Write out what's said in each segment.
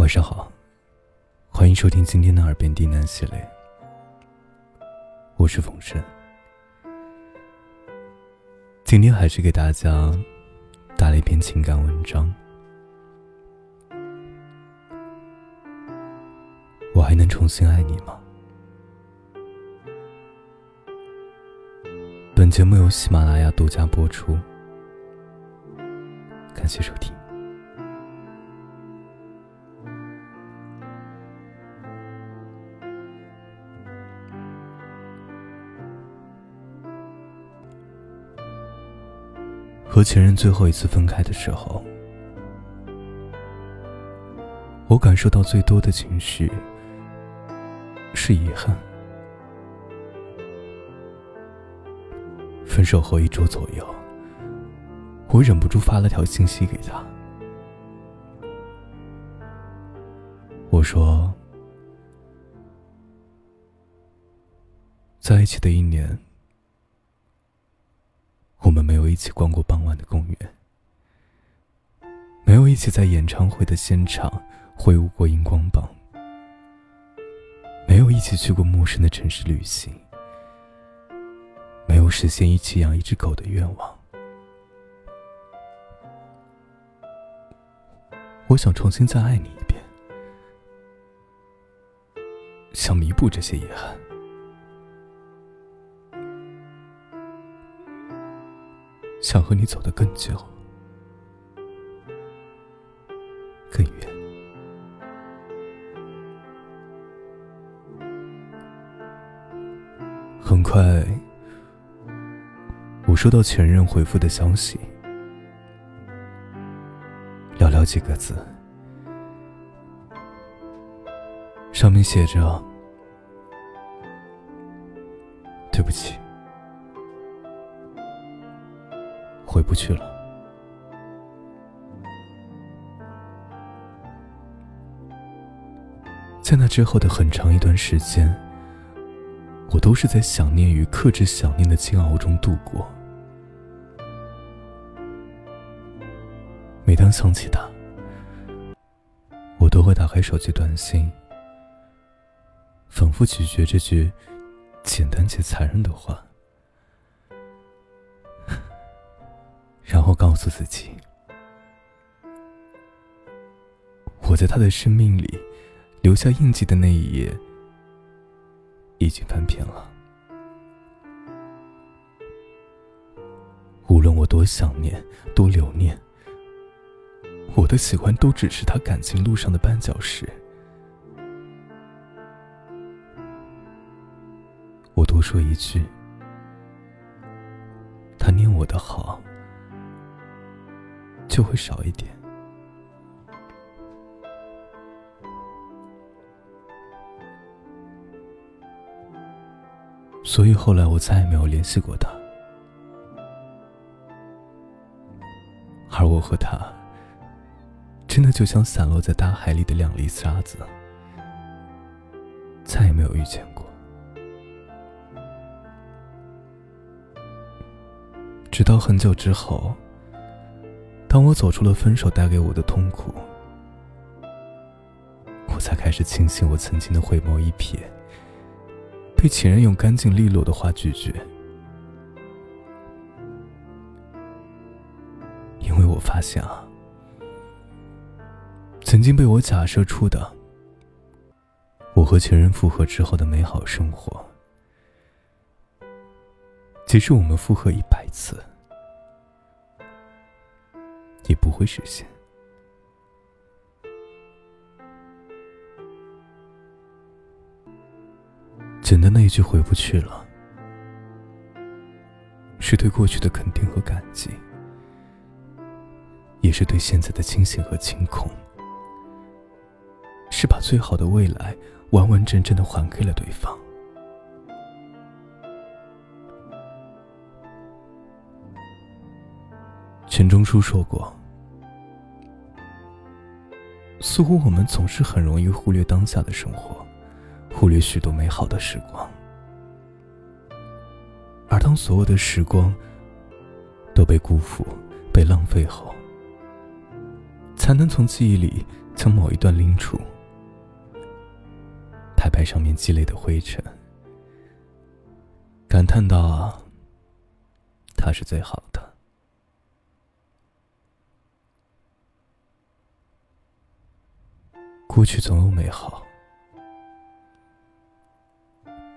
晚上好，欢迎收听今天的耳边低喃系列。我是冯生，今天还是给大家带来一篇情感文章。我还能重新爱你吗？本节目由喜马拉雅独家播出，感谢收听。和前任最后一次分开的时候，我感受到最多的情绪是遗憾。分手后一周左右，我忍不住发了条信息给他，我说：“在一起的一年。”我们没有一起逛过傍晚的公园，没有一起在演唱会的现场挥舞过荧光棒，没有一起去过陌生的城市旅行，没有实现一起养一只狗的愿望。我想重新再爱你一遍，想弥补这些遗憾。想和你走得更久、更远。很快，我收到前任回复的消息，寥寥几个字，上面写着：“对不起。”回不去了。在那之后的很长一段时间，我都是在想念与克制想念的煎熬中度过。每当想起他，我都会打开手机短信，反复咀嚼这句简单且残忍的话。然后告诉自己，我在他的生命里留下印记的那一页已经翻篇了。无论我多想念、多留念，我的喜欢都只是他感情路上的绊脚石。我多说一句，他念我的好。就会少一点，所以后来我再也没有联系过他，而我和他，真的就像散落在大海里的两粒沙子，再也没有遇见过，直到很久之后。当我走出了分手带给我的痛苦，我才开始庆幸我曾经的回眸一瞥，被前任用干净利落的话拒绝，因为我发现啊，曾经被我假设出的，我和前任复合之后的美好生活，即使我们复合一百次。也不会实现。简单的一句“回不去了”，是对过去的肯定和感激，也是对现在的清醒和清空，是把最好的未来完完整整的还给了对方。钱钟书说过。似乎我们总是很容易忽略当下的生活，忽略许多美好的时光。而当所有的时光都被辜负、被浪费后，才能从记忆里将某一段拎出，拍拍上面积累的灰尘，感叹道：“他是最好。”过去总有美好，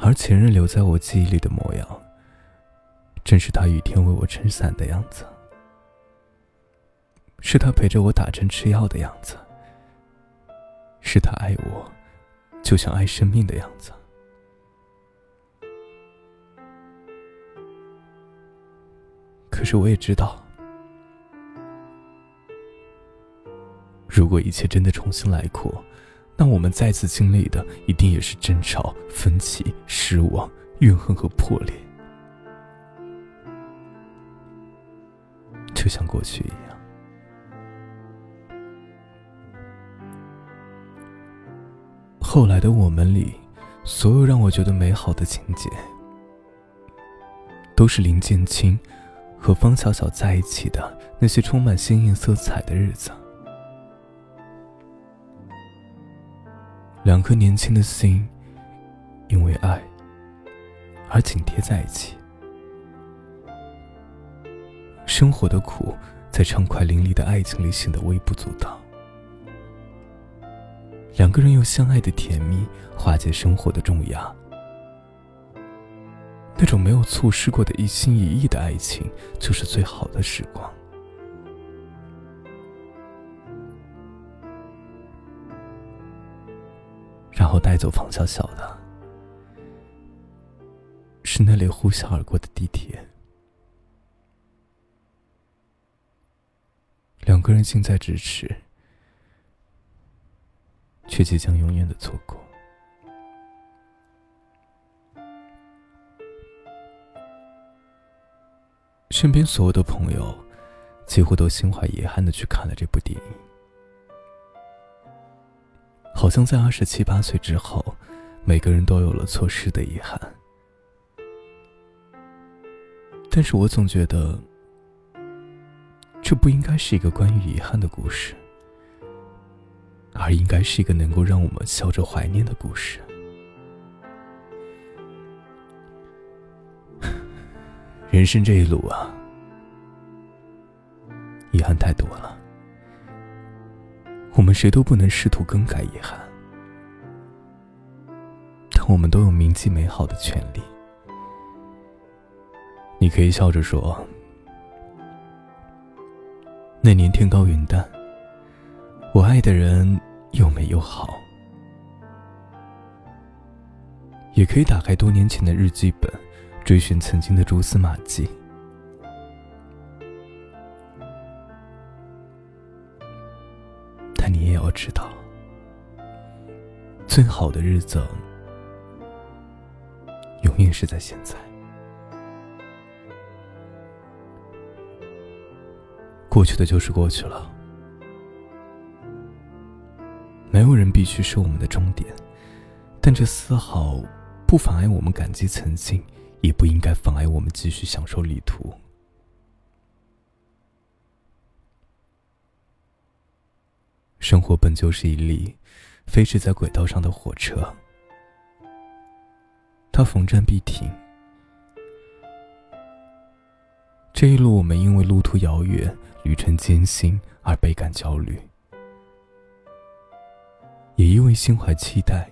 而前任留在我记忆里的模样，正是他雨天为我撑伞的样子，是他陪着我打针吃药的样子，是他爱我，就像爱生命的样子。可是我也知道。如果一切真的重新来过，那我们再次经历的一定也是争吵、分歧、失望、怨恨和破裂，就像过去一样。后来的我们里，所有让我觉得美好的情节，都是林建清和方小小在一起的那些充满鲜艳色彩的日子。两颗年轻的心，因为爱而紧贴在一起。生活的苦，在畅快淋漓的爱情里显得微不足道。两个人用相爱的甜蜜化解生活的重压。那种没有错失过的一心一意的爱情，就是最好的时光。然后带走方小小的，是那列呼啸而过的地铁。两个人近在咫尺，却即将永远的错过。身边所有的朋友，几乎都心怀遗憾的去看了这部电影。好像在二十七八岁之后，每个人都有了错失的遗憾。但是我总觉得，这不应该是一个关于遗憾的故事，而应该是一个能够让我们笑着怀念的故事。人生这一路啊，遗憾太多了。我们谁都不能试图更改遗憾，但我们都有铭记美好的权利。你可以笑着说：“那年天高云淡，我爱的人又美又好。”也可以打开多年前的日记本，追寻曾经的蛛丝马迹。最好的日子永远是在现在。过去的就是过去了，没有人必须是我们的终点，但这丝毫不妨碍我们感激曾经，也不应该妨碍我们继续享受旅途。生活本就是一粒飞驰在轨道上的火车，它逢站必停。这一路，我们因为路途遥远、旅程艰辛而倍感焦虑，也因为心怀期待、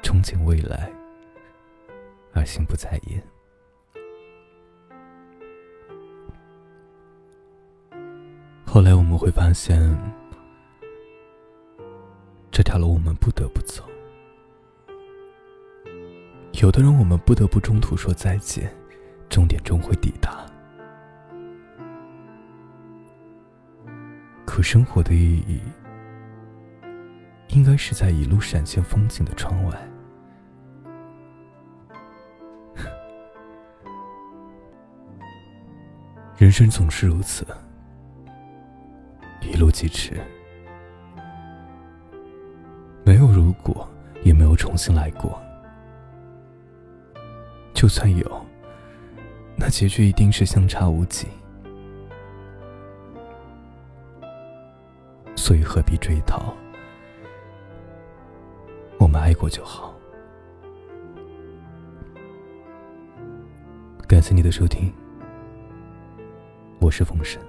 憧憬未来而心不在焉。后来我们会发现。这条路我们不得不走，有的人我们不得不中途说再见，终点终会抵达。可生活的意义，应该是在一路闪现风景的窗外。人生总是如此，一路疾驰。也没有重新来过。就算有，那结局一定是相差无几。所以何必追讨？我们爱过就好。感谢你的收听，我是风神。